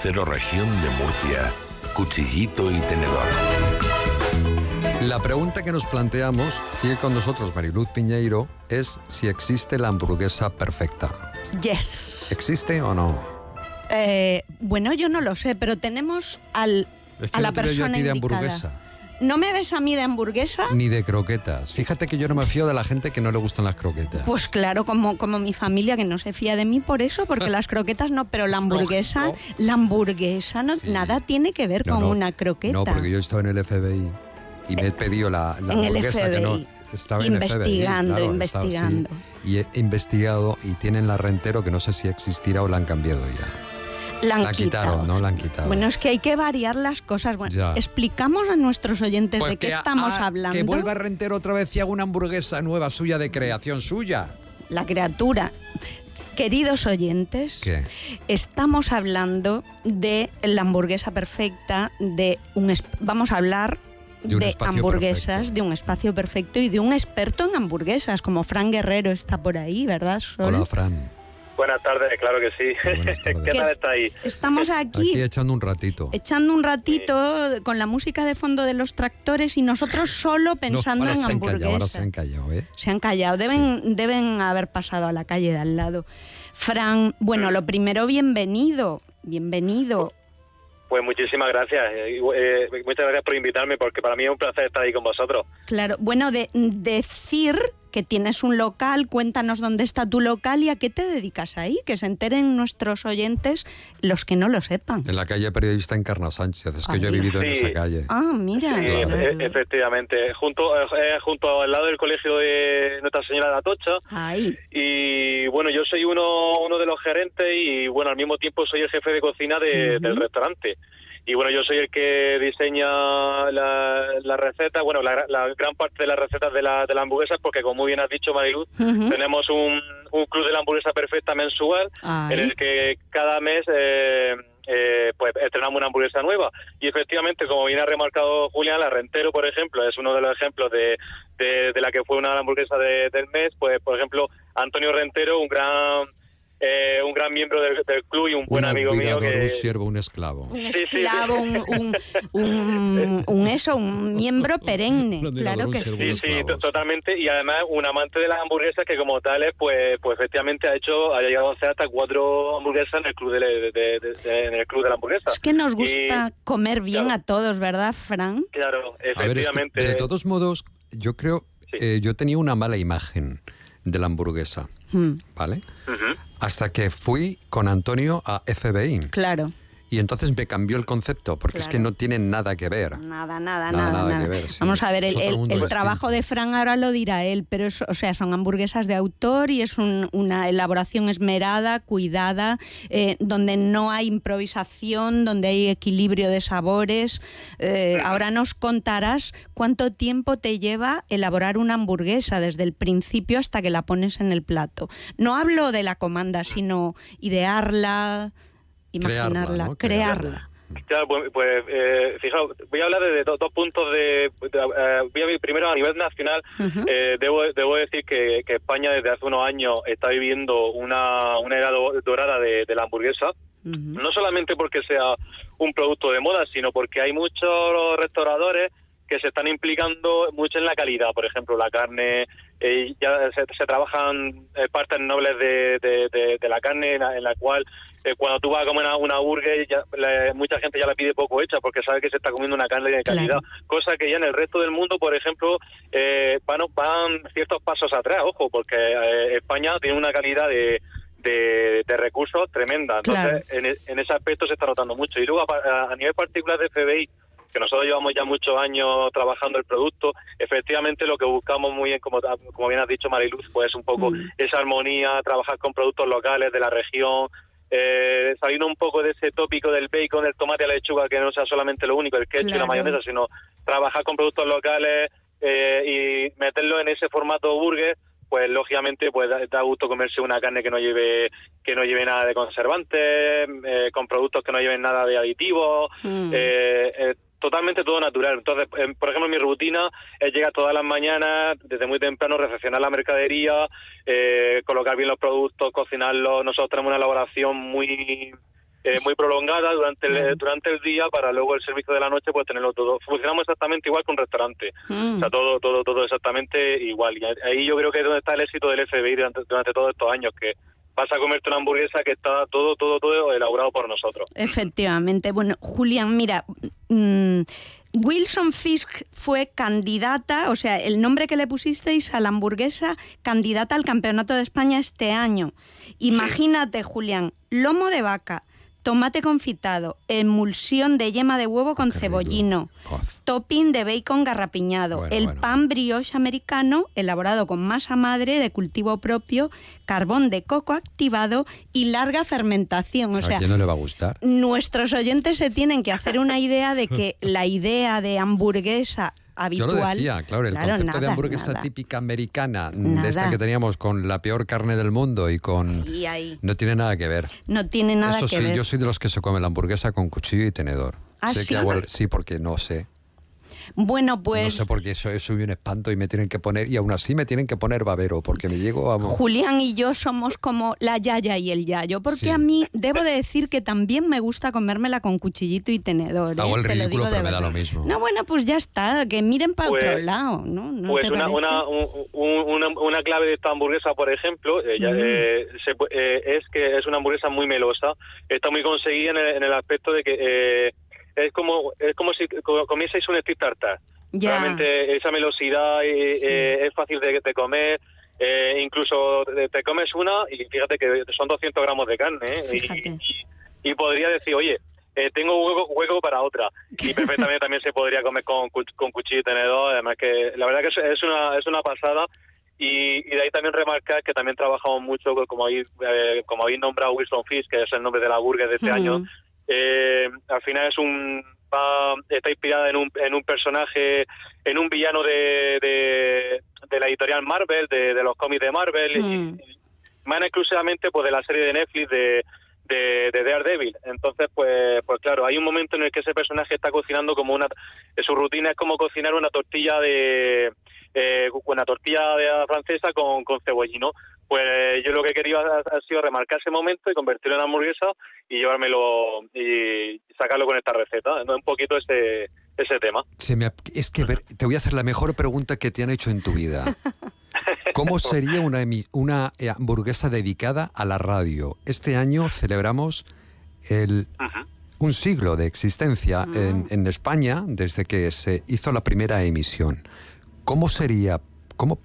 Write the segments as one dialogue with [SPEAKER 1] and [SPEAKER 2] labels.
[SPEAKER 1] Cero Región de Murcia, cuchillito y tenedor.
[SPEAKER 2] La pregunta que nos planteamos, sigue con nosotros Mariluz Piñeiro, es si existe la hamburguesa perfecta.
[SPEAKER 3] Yes.
[SPEAKER 2] ¿Existe o no?
[SPEAKER 3] Eh, bueno, yo no lo sé, pero tenemos al,
[SPEAKER 2] Es que
[SPEAKER 3] a la
[SPEAKER 2] yo
[SPEAKER 3] persona
[SPEAKER 2] a ti de
[SPEAKER 3] indicada.
[SPEAKER 2] Hamburguesa.
[SPEAKER 3] ¿No me ves a mí de hamburguesa?
[SPEAKER 2] Ni de croquetas. Fíjate que yo no me fío de la gente que no le gustan las croquetas.
[SPEAKER 3] Pues claro, como, como mi familia que no se fía de mí por eso, porque las croquetas no, pero la hamburguesa,
[SPEAKER 2] no.
[SPEAKER 3] la hamburguesa no,
[SPEAKER 2] Sí.
[SPEAKER 3] nada tiene que ver con una croqueta.
[SPEAKER 2] No, porque yo estaba en el FBI y me he pedido la, la
[SPEAKER 3] en el
[SPEAKER 2] hamburguesa que no
[SPEAKER 3] FBI.
[SPEAKER 2] estaba en el FBI.
[SPEAKER 3] Investigando,
[SPEAKER 2] estaba así.
[SPEAKER 3] investigando.
[SPEAKER 2] y he investigado y tienen la rentero que no sé si existirá o la han cambiado ya.
[SPEAKER 3] La han
[SPEAKER 2] La quitaron. ¿no? La han quitado.
[SPEAKER 3] Bueno, es que hay que variar las cosas. Bueno,
[SPEAKER 2] Ya.
[SPEAKER 3] explicamos a nuestros oyentes
[SPEAKER 2] Pues
[SPEAKER 3] de qué
[SPEAKER 2] a-
[SPEAKER 3] estamos
[SPEAKER 2] a-
[SPEAKER 3] hablando.
[SPEAKER 2] Que vuelva Rentero otra vez y haga una hamburguesa nueva suya de creación suya.
[SPEAKER 3] La criatura. Queridos oyentes,
[SPEAKER 2] ¿Qué?
[SPEAKER 3] estamos hablando de la hamburguesa perfecta, de un vamos a hablar
[SPEAKER 2] De
[SPEAKER 3] hamburguesas,
[SPEAKER 2] perfecto.
[SPEAKER 3] de un espacio perfecto y de un experto en hamburguesas, como Fran Guerrero está por ahí, ¿verdad? Sol?
[SPEAKER 2] Hola, Fran.
[SPEAKER 4] Buenas tardes, claro que sí.
[SPEAKER 2] Tardes.
[SPEAKER 4] ¿Qué tal está ahí?
[SPEAKER 3] Estamos aquí,
[SPEAKER 2] Aquí echando un ratito.
[SPEAKER 3] echando un ratito con la música de fondo de los tractores y nosotros solo pensando
[SPEAKER 2] no, ahora
[SPEAKER 3] en
[SPEAKER 2] se han callado, ahora
[SPEAKER 3] hamburguesas.
[SPEAKER 2] se han callado, ¿eh?
[SPEAKER 3] Se han callado, deben, deben haber pasado a la calle de al lado. Fran, bueno, lo primero, bienvenido, bienvenido.
[SPEAKER 4] Pues muchísimas gracias. eh, eh, muchas gracias por invitarme porque para mí es un placer estar ahí con vosotros.
[SPEAKER 3] Claro, bueno, de, decir que tienes un local, cuéntanos dónde está tu local y a qué te dedicas ahí, que se enteren nuestros oyentes, los que no lo sepan.
[SPEAKER 2] En la calle periodista Encarna Sánchez. Es que yo he vivido en esa calle.
[SPEAKER 3] Ah, mira.
[SPEAKER 4] Sí,
[SPEAKER 2] Claro.
[SPEAKER 4] e- efectivamente. Junto, eh, junto al lado del colegio de Nuestra Señora de Atocha.
[SPEAKER 3] Ahí.
[SPEAKER 4] Y bueno, yo soy uno, uno de los gerentes y bueno, al mismo tiempo soy el jefe de cocina de- del restaurante. Y bueno, yo soy el que diseña la, la receta, bueno, la, la gran parte de las recetas de la, de la hamburguesa, porque como muy bien has dicho, Mariluz, tenemos un, un club de la hamburguesa perfecta mensual en el que cada mes eh, eh, pues estrenamos una hamburguesa nueva. Y efectivamente, como bien ha remarcado Julián, la Rentero, por ejemplo, es uno de los ejemplos de, de, de la que fue una hamburguesa de- del mes. Pues, por ejemplo, Antonio Rentero, un gran eh, un gran miembro del, del club y un buen
[SPEAKER 2] un
[SPEAKER 4] amigo mío que...
[SPEAKER 2] un siervo, un esclavo.
[SPEAKER 3] Un
[SPEAKER 4] Sí, sí.
[SPEAKER 3] esclavo, un, un, un- un eso, un miembro perenne, claro que sí.
[SPEAKER 4] Sí, sí, totalmente. Y además un amante de las hamburguesas que como tales, pues, pues efectivamente ha hecho, ha llegado a hacer hasta cuatro hamburguesas en el club de, de- de- de- en el club de la hamburguesa.
[SPEAKER 3] Es que nos gusta
[SPEAKER 4] Y,
[SPEAKER 3] comer bien
[SPEAKER 4] claro.
[SPEAKER 3] a todos, ¿verdad, Fran?
[SPEAKER 4] claro,
[SPEAKER 2] A ver, es que,
[SPEAKER 4] efectivamente.
[SPEAKER 2] de todos modos, yo creo,
[SPEAKER 4] Sí.
[SPEAKER 2] eh, yo tenía una mala imagen de la hamburguesa,
[SPEAKER 3] Mm,
[SPEAKER 2] ¿vale? Hasta que fui con Antonio a FBI
[SPEAKER 3] claro.
[SPEAKER 2] Y entonces me cambió el concepto, porque es que no tienen nada que ver.
[SPEAKER 3] Nada, nada,
[SPEAKER 2] Nada,
[SPEAKER 3] nada.
[SPEAKER 2] nada
[SPEAKER 3] nada.
[SPEAKER 2] que ver, sí.
[SPEAKER 3] Vamos a ver, el, trabajo de Fran ahora lo dirá él, pero es, o sea, son hamburguesas de autor y es un- una elaboración esmerada, cuidada, eh, donde no hay improvisación, donde hay equilibrio de sabores. Eh, ahora nos contarás cuánto tiempo te lleva elaborar una hamburguesa desde el principio hasta que la pones en el plato. No hablo de la comanda, sino idearla, imaginarla,
[SPEAKER 2] ¿no?
[SPEAKER 3] crearla.
[SPEAKER 4] Claro, pues, pues, eh, fijaos, voy a hablar de, do- dos puntos de... de, eh, voy a primero a nivel nacional. Eh, debo, debo decir que, que España desde hace unos años está viviendo una, una era do- dorada de, de la hamburguesa. No solamente porque sea un producto de moda, sino porque hay muchos restauradores que se están implicando mucho en la calidad. Por ejemplo, la carne, eh, ya se, se trabajan eh, partes nobles de, de- de- de la carne en la, en la cual eh, cuando tú vas a comer una, una burger, ya, la- mucha gente ya la pide poco hecha porque sabe que se está comiendo una carne de calidad.
[SPEAKER 3] Claro.
[SPEAKER 4] Cosa que ya en el resto del mundo, por ejemplo, eh, van, van ciertos pasos atrás, ojo, porque eh, España tiene una calidad de, de, de recursos tremenda. Entonces,
[SPEAKER 3] Claro.
[SPEAKER 4] en, en ese aspecto se está notando mucho. Y luego, a- a nivel particular de FBI, que nosotros llevamos ya muchos años trabajando el producto, efectivamente lo que buscamos muy bien, como, como bien has dicho Mariluz, pues es un poco
[SPEAKER 3] Mm.
[SPEAKER 4] esa armonía, trabajar con productos locales de la región, eh, saliendo un poco de ese tópico del bacon, del tomate la lechuga, que no sea solamente lo único, el ketchup y la mayonesa, sino trabajar con productos locales eh, y meterlo en ese formato burger pues lógicamente pues da, da gusto comerse una carne que no lleve que no lleve nada de conservantes eh, con productos que no lleven nada de aditivos
[SPEAKER 3] Mm.
[SPEAKER 4] eh, eh, totalmente todo natural entonces eh, por ejemplo mi rutina es llegar todas las mañanas desde muy temprano recepcionar la mercadería eh, colocar bien los productos cocinarlos nosotros tenemos una elaboración muy eh, muy prolongada durante el, durante el día para luego el servicio de la noche pues tenerlo todo. Funcionamos exactamente igual que un restaurante.
[SPEAKER 3] Mm.
[SPEAKER 4] O sea, todo, todo, todo exactamente igual. Y ahí yo creo que es donde está el éxito del FBI durante, durante todos estos años, que vas a comerte una hamburguesa que está todo, todo, todo elaborado por nosotros.
[SPEAKER 3] Efectivamente. Bueno, Julián, mira, mm, Wilson Fisk fue candidata, o sea, el nombre que le pusisteis a la hamburguesa, candidata al Campeonato de España este año. Imagínate, Julián, lomo de vaca, tomate confitado, emulsión de yema de huevo con
[SPEAKER 2] Qué
[SPEAKER 3] cebollino, topping de bacon garrapiñado,
[SPEAKER 2] Bueno,
[SPEAKER 3] el
[SPEAKER 2] bueno.
[SPEAKER 3] pan brioche americano elaborado con masa madre de cultivo propio, carbón de coco activado y larga fermentación. O
[SPEAKER 2] ¿A
[SPEAKER 3] sea,
[SPEAKER 2] quién no le va a gustar?
[SPEAKER 3] nuestros oyentes se tienen que hacer una idea de que la idea de hamburguesa
[SPEAKER 2] Yo lo decía, claro, el concepto de hamburguesa
[SPEAKER 3] nada.
[SPEAKER 2] típica americana, de esta que teníamos con la peor carne del mundo y con...
[SPEAKER 3] Y ahí
[SPEAKER 2] No tiene nada que ver.
[SPEAKER 3] no tiene nada
[SPEAKER 2] Eso
[SPEAKER 3] que
[SPEAKER 2] sí,
[SPEAKER 3] ver.
[SPEAKER 2] yo soy de los que se come la hamburguesa con cuchillo y tenedor.
[SPEAKER 3] ¿Ah,
[SPEAKER 2] sé
[SPEAKER 3] sí?
[SPEAKER 2] que hago el- sí, porque no sé.
[SPEAKER 3] Bueno, pues
[SPEAKER 2] no sé por qué soy, soy un espanto y me tienen que poner, y aún así me tienen que poner babero, porque me llego a...
[SPEAKER 3] Julián y yo somos como la yaya y el yayo, porque
[SPEAKER 2] Sí.
[SPEAKER 3] a mí debo de decir que también me gusta comérmela con cuchillito y tenedor. ¿eh?
[SPEAKER 2] Hago el
[SPEAKER 3] Te lo
[SPEAKER 2] ridículo, pero me da lo mismo.
[SPEAKER 3] No, bueno, pues ya está, que miren para
[SPEAKER 4] Pues-
[SPEAKER 3] otro lado, ¿no? ¿No
[SPEAKER 4] pues
[SPEAKER 3] te
[SPEAKER 4] una, una, un- un- una, una clave de esta hamburguesa, por ejemplo, eh, eh, se eh, es que es una hamburguesa muy melosa. Está muy conseguida en el, en el aspecto de que eh, es como es como si co- comieseis un stick tartar. Realmente esa melosidad eh,
[SPEAKER 3] Sí.
[SPEAKER 4] eh, es fácil de, de comer. eh, incluso te, comes una y fíjate que son 200 gramos de carne. ¿eh? Y-. Y, podría decir, oye, eh, tengo hueco, hueco para otra. Y perfectamente también se podría comer con, con cuchillo y tenedor. Además que la verdad que es, una, es una pasada. Y, y de ahí también remarcar que también trabajamos mucho, como habéis, eh, como habéis nombrado Wilson Fish, que es el nombre de la burger de este
[SPEAKER 3] Ujú.
[SPEAKER 4] año. Eh, al final es un va- está inspirada en un, en un personaje, en un villano de, de, de la editorial Marvel, de, de los cómics de Marvel,
[SPEAKER 3] Mm.
[SPEAKER 4] y más exclusivamente pues de la serie de Netflix de, de, de Daredevil. Entonces, pues, pues claro, hay un momento en el que ese personaje está cocinando como una, su rutina es como cocinar una tortilla de eh, una tortilla de francesa con, con cebollino. Pues yo lo que quería ha, ha sido remarcar ese momento y convertirlo en hamburguesa y llevármelo y sacarlo con esta receta. ¿no? Un poquito ese, ese tema.
[SPEAKER 2] Se me es que ver, te voy a hacer la mejor pregunta que te han hecho en tu vida. ¿Cómo sería una, una eh, hamburguesa dedicada a la radio? Este año celebramos el, un siglo de existencia en, en España desde que se hizo la primera emisión. ¿Cómo sería? ¿Cómo,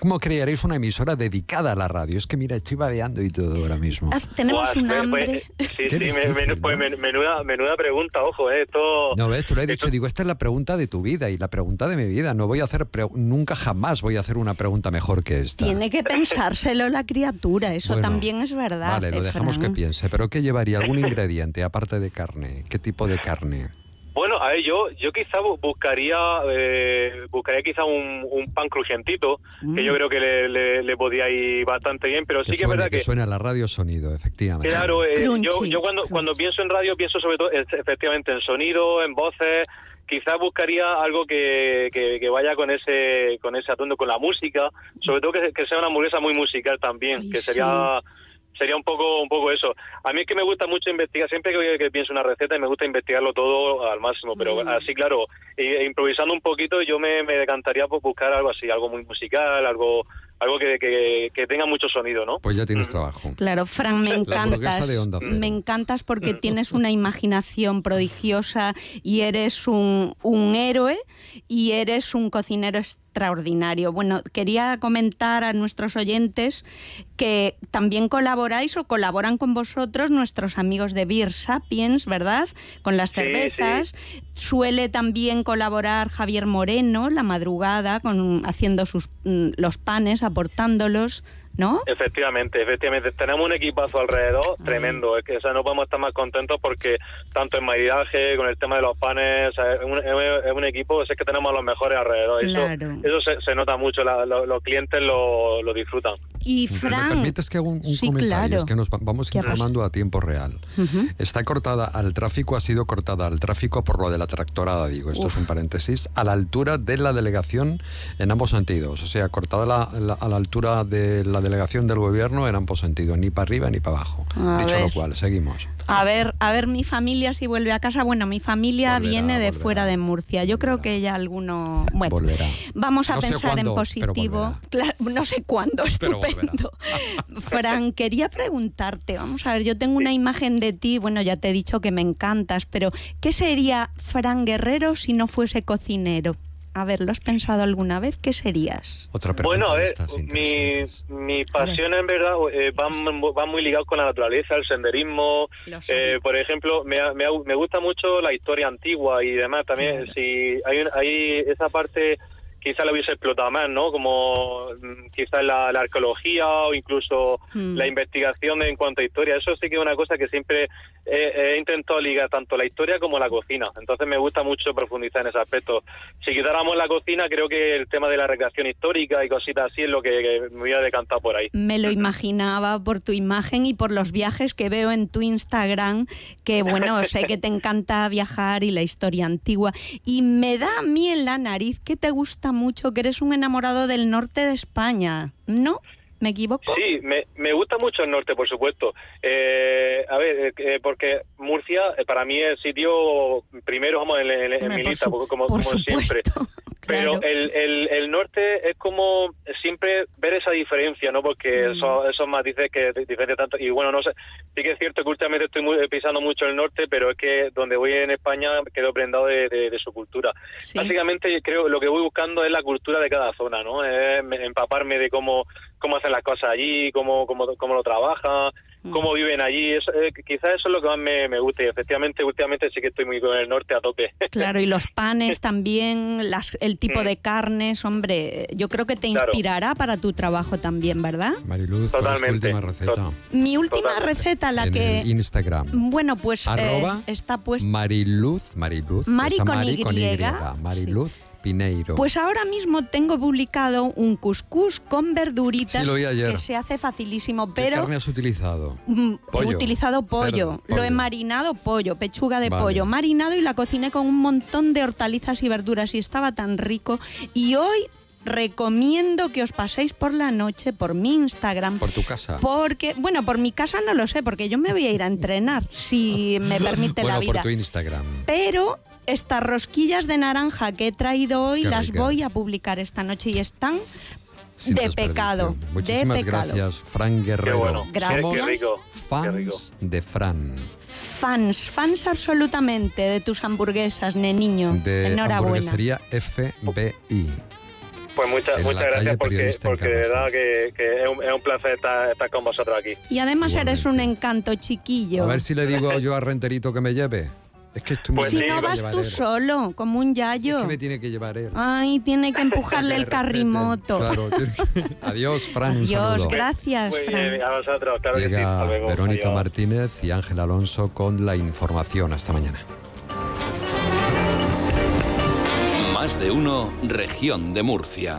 [SPEAKER 2] ¿Cómo crearéis una emisora dedicada a la radio? Es que mira, estoy babeando y todo ahora mismo.
[SPEAKER 3] Haz- Tenemos un hambre.
[SPEAKER 4] pues, sí,
[SPEAKER 2] difícil,
[SPEAKER 4] pues menuda, menuda pregunta, ojo, eh, esto...
[SPEAKER 2] No, ves, tú le he dicho,
[SPEAKER 4] esto-
[SPEAKER 2] digo, esta es la pregunta de tu vida y la pregunta de mi vida. No voy a hacer, pre- nunca jamás voy a hacer una pregunta mejor que esta.
[SPEAKER 3] Tiene que pensárselo la criatura, eso
[SPEAKER 2] Bueno,
[SPEAKER 3] también es verdad.
[SPEAKER 2] Vale, lo dejamos que piense. ¿Pero qué llevaría? ¿Algún ingrediente aparte de carne? ¿Qué tipo de carne?
[SPEAKER 4] Bueno, a ver, yo, yo quizá bu- buscaría eh, buscaría quizá un, un pan crujientito, que yo creo que le, le, le podía ir bastante bien, pero
[SPEAKER 2] Que
[SPEAKER 4] sí que es verdad
[SPEAKER 2] que
[SPEAKER 4] que...
[SPEAKER 2] suene a la radio sonido, efectivamente.
[SPEAKER 4] Claro, eh, yo,
[SPEAKER 3] Crunchy,
[SPEAKER 4] yo cuando,
[SPEAKER 3] crunchy.
[SPEAKER 4] cuando pienso en radio pienso sobre todo efectivamente en sonido, en voces. Quizás buscaría algo que, que, que vaya con ese con ese atuendo, con la música. Sobre todo que, que sea una hamburguesa muy musical también,
[SPEAKER 3] Ay,
[SPEAKER 4] que sería sería un poco un poco eso. A mí es que me gusta mucho investigar, siempre que, que pienso una receta me gusta investigarlo todo al máximo, pero
[SPEAKER 3] Mm.
[SPEAKER 4] así claro, e- improvisando un poquito yo me, me decantaría por buscar algo así, algo muy musical, algo algo que, que, que tenga mucho sonido, ¿no?
[SPEAKER 2] Pues ya tienes
[SPEAKER 4] Mm.
[SPEAKER 2] trabajo.
[SPEAKER 3] Claro, Fran, me encantas.
[SPEAKER 2] de Onda Cero.
[SPEAKER 3] Me encantas porque tienes una imaginación prodigiosa y eres un, un héroe y eres un cocinero extraordinario. Bueno, quería comentar a nuestros oyentes que también colaboráis o colaboran con vosotros nuestros amigos de Beer Sapiens, ¿verdad? Con las
[SPEAKER 4] Sí,
[SPEAKER 3] cervezas. Suele también colaborar Javier Moreno, la madrugada, con, haciendo sus, mm, los panes, aportándolos, ¿no?
[SPEAKER 4] Efectivamente, efectivamente. Tenemos un equipazo alrededor tremendo. Es que o sea, no podemos estar más contentos porque tanto en maridaje, con el tema de los panes, o sea, es, un, es- un equipo, es que tenemos a los mejores alrededor. Eso-
[SPEAKER 3] Claro.
[SPEAKER 4] Eso, se, se nota mucho, la- lo- los clientes lo, lo disfrutan.
[SPEAKER 3] Y
[SPEAKER 2] ¿Me
[SPEAKER 3] Fran,
[SPEAKER 2] permites que haga un, un
[SPEAKER 3] sí,
[SPEAKER 2] comentario?
[SPEAKER 3] claro.
[SPEAKER 2] Es que nos va- vamos
[SPEAKER 3] ¿Qué ha
[SPEAKER 2] informando a tiempo real.
[SPEAKER 3] Ujú.
[SPEAKER 2] Está cortada al tráfico, ha sido cortada al tráfico por lo de la tractorada, digo, esto es un paréntesis, a la altura de la delegación en ambos sentidos. O sea, cortada la- la- a la altura de la delegación del gobierno eran por sentido, ni para arriba ni para abajo.
[SPEAKER 3] A
[SPEAKER 2] Dicho lo cual, seguimos.
[SPEAKER 3] A ver, a ver mi familia si vuelve a casa. Bueno, mi familia
[SPEAKER 2] Volverá,
[SPEAKER 3] viene de
[SPEAKER 2] volverá,
[SPEAKER 3] fuera de Murcia. Yo creo que ya alguno. Bueno,
[SPEAKER 2] Volverá.
[SPEAKER 3] vamos a
[SPEAKER 2] No
[SPEAKER 3] pensar
[SPEAKER 2] cuándo,
[SPEAKER 3] en positivo. Claro, no sé cuándo, estupendo. Fran, quería preguntarte, vamos a ver, yo tengo una imagen de ti, bueno, ya te he dicho que me encantas, pero ¿qué sería Fran Guerrero si no fuese cocinero? A ver, ¿lo has pensado alguna vez? ¿Qué serías?
[SPEAKER 2] Otra pregunta
[SPEAKER 4] Bueno, a ver, mi, mi pasión en verdad eh, van, van muy ligados con la naturaleza, el senderismo.
[SPEAKER 3] Lo.
[SPEAKER 4] Eh, por ejemplo, me, me, me gusta mucho la historia antigua y demás. También,
[SPEAKER 3] Claro.
[SPEAKER 4] si hay, un- hay esa parte, quizá la hubiese explotado más, ¿no? Como mm, quizás la, la arqueología o incluso
[SPEAKER 3] Mm.
[SPEAKER 4] la investigación en cuanto a historia. Eso sí que es una cosa que siempre he, he intentado ligar tanto la historia como la cocina. Entonces me gusta mucho profundizar en ese aspecto. Si quitáramos la cocina, creo que el tema de la recreación histórica y cositas así es lo que, que me hubiera decantado por ahí.
[SPEAKER 3] Me lo imaginaba por tu imagen y por los viajes que veo en tu Instagram, que bueno, sé que te encanta viajar y la historia antigua. Y me da a mí en la nariz que te gusta mucho, que eres un enamorado del norte de España, ¿no? ¿Me equivoco?
[SPEAKER 4] Sí, me, me gusta mucho el norte, por supuesto. Eh, a ver, eh, porque Murcia eh, para mí es sitio primero, vamos, en, en- mi lista,
[SPEAKER 3] su-
[SPEAKER 4] como,
[SPEAKER 3] por
[SPEAKER 4] como siempre. Pero
[SPEAKER 3] claro.
[SPEAKER 4] el, el, el norte es como siempre ver esa diferencia, ¿no? Porque
[SPEAKER 3] Mm.
[SPEAKER 4] esos, esos matices que di- diferencian tanto. Y bueno, no sé, sí que es cierto que últimamente estoy muy- pisando mucho el norte, pero es que donde voy en España quedo prendado de, de- de su cultura.
[SPEAKER 3] Sí.
[SPEAKER 4] Básicamente creo lo que voy buscando es la cultura de cada zona, ¿no? Es me- empaparme de cómo cómo hacen las cosas allí, cómo cómo, cómo lo trabajan. Cómo viven allí. Eso, eh, quizás eso es lo que más me, me gusta y efectivamente últimamente sí que estoy muy con el norte a tope.
[SPEAKER 3] Claro, y los panes también, las, el tipo
[SPEAKER 4] Mm.
[SPEAKER 3] de carnes, hombre, yo creo que te
[SPEAKER 4] Claro.
[SPEAKER 3] inspirará para tu trabajo también, ¿verdad?
[SPEAKER 2] Mariluz, ¿cuál es tu
[SPEAKER 4] Totalmente.
[SPEAKER 2] última receta?
[SPEAKER 3] Mi última
[SPEAKER 4] Totalmente.
[SPEAKER 3] receta, la
[SPEAKER 2] en
[SPEAKER 3] que...
[SPEAKER 2] el Instagram.
[SPEAKER 3] Bueno, pues eh, está puesta...
[SPEAKER 2] Mariluz, Mariluz,
[SPEAKER 3] Mari con
[SPEAKER 2] Mari
[SPEAKER 3] Y.
[SPEAKER 2] con Y, Mariluz Pineiro.
[SPEAKER 3] Pues ahora mismo tengo publicado un cuscús con verduritas
[SPEAKER 2] Sí,
[SPEAKER 3] que se hace facilísimo,
[SPEAKER 2] ¿Qué carne has utilizado?
[SPEAKER 3] mm, he
[SPEAKER 2] Pollo,
[SPEAKER 3] utilizado pollo,
[SPEAKER 2] cerdo,
[SPEAKER 3] lo he marinado pollo, pechuga de
[SPEAKER 2] Vale.
[SPEAKER 3] pollo, marinado y la cociné con un montón de hortalizas y verduras y estaba tan rico. Y hoy recomiendo que os paséis por la noche por mi Instagram.
[SPEAKER 2] Por tu casa.
[SPEAKER 3] Porque, bueno, por mi casa no lo sé, porque yo me voy a ir a entrenar, si me permite
[SPEAKER 2] bueno,
[SPEAKER 3] la vida.
[SPEAKER 2] por tu Instagram.
[SPEAKER 3] Pero estas rosquillas de naranja que he traído hoy
[SPEAKER 2] Qué
[SPEAKER 3] las voy a publicar esta noche y están
[SPEAKER 2] Sin
[SPEAKER 3] de pecado,
[SPEAKER 2] Muchísimas
[SPEAKER 3] de pecado.
[SPEAKER 2] gracias, Fran Guerrero.
[SPEAKER 4] bueno.
[SPEAKER 3] Gracias.
[SPEAKER 2] Somos
[SPEAKER 4] Qué rico, qué
[SPEAKER 2] fans
[SPEAKER 4] rico.
[SPEAKER 2] de Fran.
[SPEAKER 3] fans, fans absolutamente de tus hamburguesas, neniño.
[SPEAKER 2] De
[SPEAKER 3] Enhorabuena.
[SPEAKER 2] hamburguesería FBI.
[SPEAKER 4] Pues muchas muchas gracias porque, porque de verdad que, que es, un, es un placer estar, estar con vosotros aquí.
[SPEAKER 3] Y además eres un encanto, chiquillo.
[SPEAKER 2] A ver si le digo yo a Renterito que me lleve. Es que estoy muy
[SPEAKER 4] Pues
[SPEAKER 3] si no vas tú
[SPEAKER 2] él.
[SPEAKER 3] solo, como un yayo.
[SPEAKER 2] Es que me tiene que llevar él.
[SPEAKER 3] Ay, tiene que empujarle el
[SPEAKER 2] Que
[SPEAKER 3] carrimoto.
[SPEAKER 2] Claro, Adiós, Fran.
[SPEAKER 3] Adiós, gracias,
[SPEAKER 4] Muy
[SPEAKER 3] Fran.
[SPEAKER 4] bien, a vosotros, claro que sí.
[SPEAKER 2] Llega
[SPEAKER 4] Hasta luego.
[SPEAKER 2] Verónica
[SPEAKER 4] Adiós.
[SPEAKER 2] Martínez y Ángel Alonso con la información. Hasta mañana.
[SPEAKER 1] Más de uno, región de Murcia.